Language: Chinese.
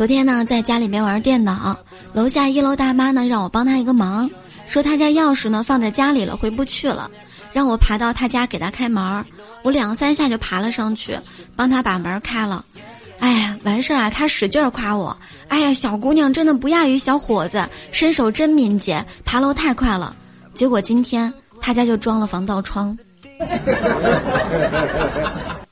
昨天呢，在家里面玩电脑，楼下一楼大妈呢让我帮她一个忙，说她家钥匙呢放在家里了，回不去了，让我爬到她家给她开门。我两三下就爬了上去，帮她把门开了。哎呀，完事儿啊，她使劲儿夸我，哎呀，小姑娘真的不亚于小伙子，身手真敏捷，爬楼太快了。结果今天她家就装了防盗窗。